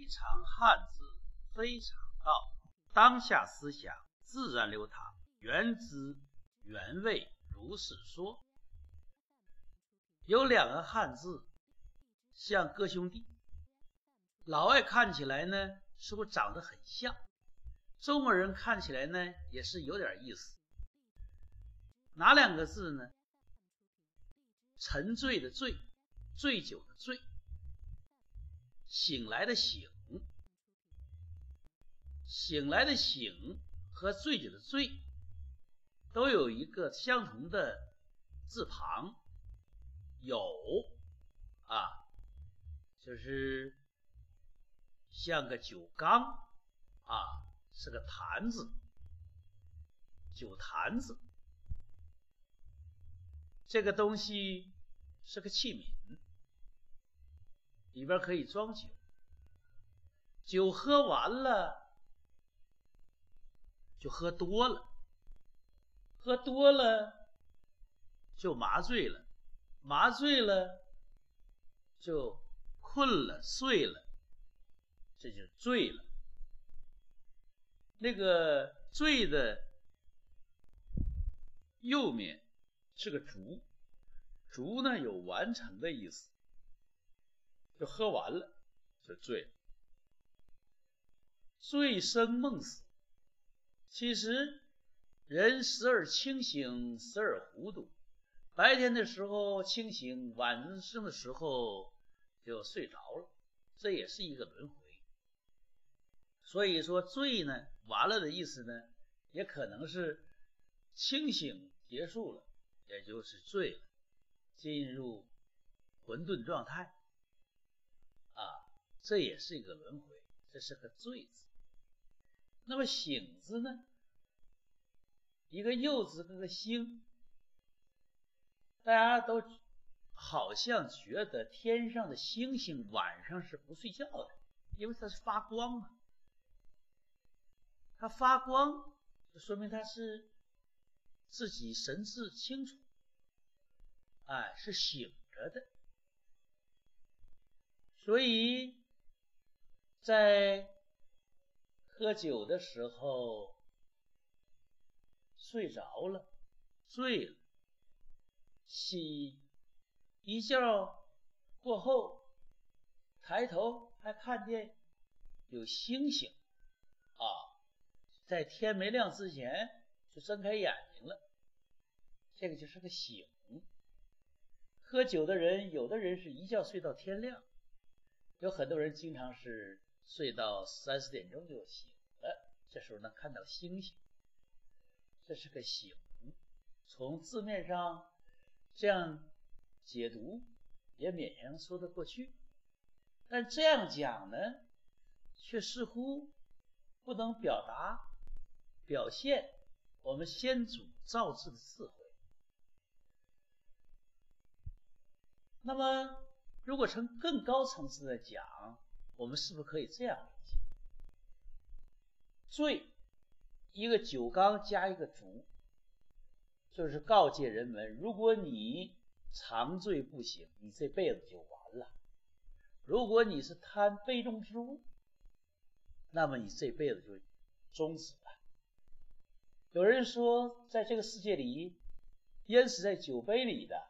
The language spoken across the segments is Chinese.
一场汉字非常道，当下思想自然流淌，原汁原味如是说。有两个汉字像哥兄弟，老外看起来呢，似乎长得很像。中国人看起来呢，也是有点意思。哪两个字呢？沉醉的醉，醉酒的醉，醒来的醒，醒来的醒和醉酒的醉，都有一个相同的字旁，有啊，就是像个酒缸啊。是个坛子，酒坛子，这个东西是个器皿，里边可以装酒。酒喝完了，就喝多了，喝多了就麻醉了，麻醉了就困了，睡了，这就醉了。那个“醉”的右面是个“竹”，“竹”呢有完成的意思，就喝完了就醉了。醉生梦死，其实人时而清醒，时而糊涂。白天的时候清醒，晚上的时候就睡着了，这也是一个轮回。所以说“醉”呢，完了的意思呢，也可能是清醒结束了，也就是醉了，进入混沌状态，这也是一个轮回，这是个“醉”字。那么“醒”字呢，一个“又”字跟个“星”，大家都好像觉得天上的星星晚上是不睡觉的，因为它是发光啊。它发光，就说明它是自己神志清楚，哎，是醒着的。所以在喝酒的时候睡着了，醉了，洗一觉过后，抬头还看见有星星啊。在天没亮之前就睁开眼睛了，这个就是个醒。喝酒的人，有的人是一觉睡到天亮，有很多人经常是睡到三四点钟就醒了，这时候能看到星星，这是个醒。从字面上这样解读也勉强说得过去，但这样讲呢，却似乎不能表达。表现我们先祖造字的智慧。那么，如果从更高层次的讲，我们是不是可以这样理解？醉，一个酒缸加一个竹，就是告诫人们：如果你长醉不醒，你这辈子就完了；如果你是贪杯中之物，那么你这辈子就终止了。有人说，在这个世界里，淹死在酒杯里的，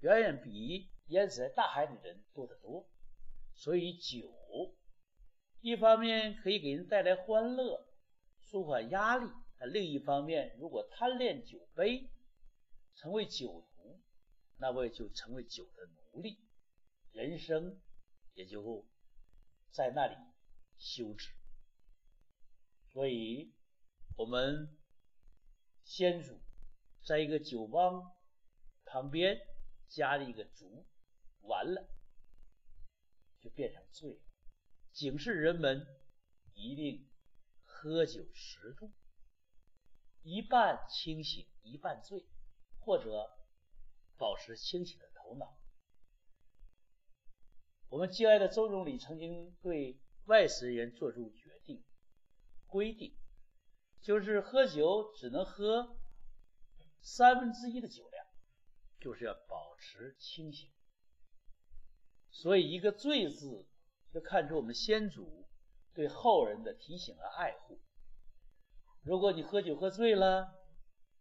远远比淹死在大海里的人多得多。所以，酒一方面可以给人带来欢乐，舒缓压力；但另一方面，如果贪恋酒杯，成为酒徒，那么就成为酒的奴隶，人生也就在那里休止。所以，我们。先祖在一个酒帮旁边加了一个竹，完了就变成醉了，警示人们一定喝酒适度，一半清醒一半醉，或者保持清醒的头脑。我们敬爱的周总理曾经对外事人做出决定规定。就是喝酒只能喝三分之一的酒量，就是要保持清醒。所以一个“醉”字就看出我们先祖对后人的提醒和爱护。如果你喝酒喝醉了，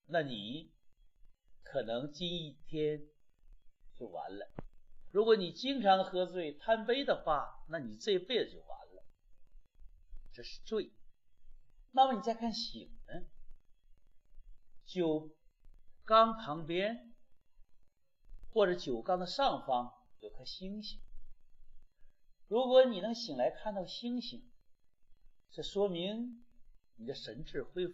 那你可能今一天就完了；如果你经常喝醉贪杯的话，那你这辈子就完了。这是醉。那么你再看醒呢？酒缸旁边或者酒缸的上方有颗星星。如果你能醒来看到星星，这说明你的神智恢复。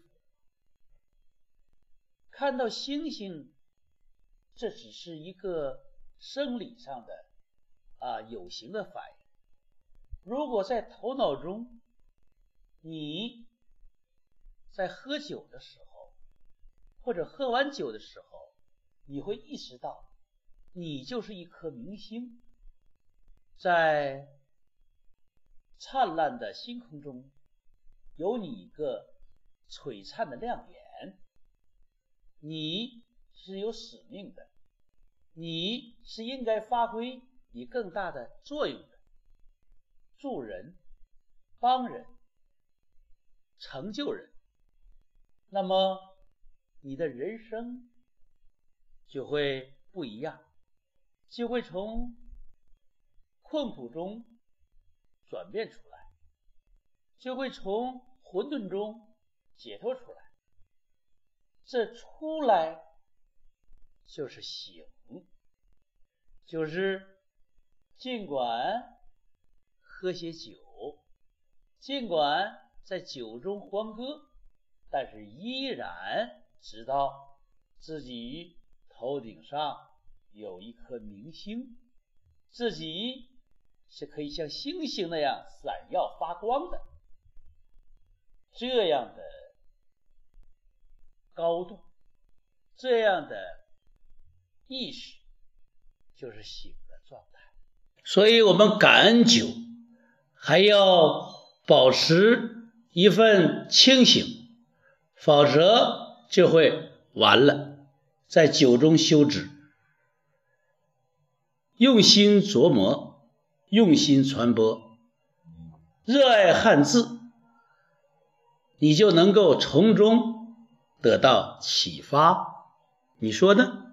看到星星，这只是一个生理上的啊有形的反应。如果在头脑中，你在喝酒的时候，或者喝完酒的时候，你会意识到，你就是一颗明星，在。灿烂的星空中，有你一个璀璨的亮点。你是有使命的，你是应该发挥你更大的作用的，助人、帮人、成就人。那么，你的人生就会不一样，就会从困苦中。转变出来，就会从混沌中解脱出来。这出来就是醒，就是尽管喝些酒，尽管在酒中欢歌，但是依然知道自己头顶上有一颗明星，自己。是可以像星星那样闪耀发光的，这样的高度，这样的意识，就是醒的状态。所以，我们感恩酒，还要保持一份清醒，否则就会完了。在酒中休止，用心琢磨。用心传播，热爱汉字，你就能够从中得到启发。你说呢？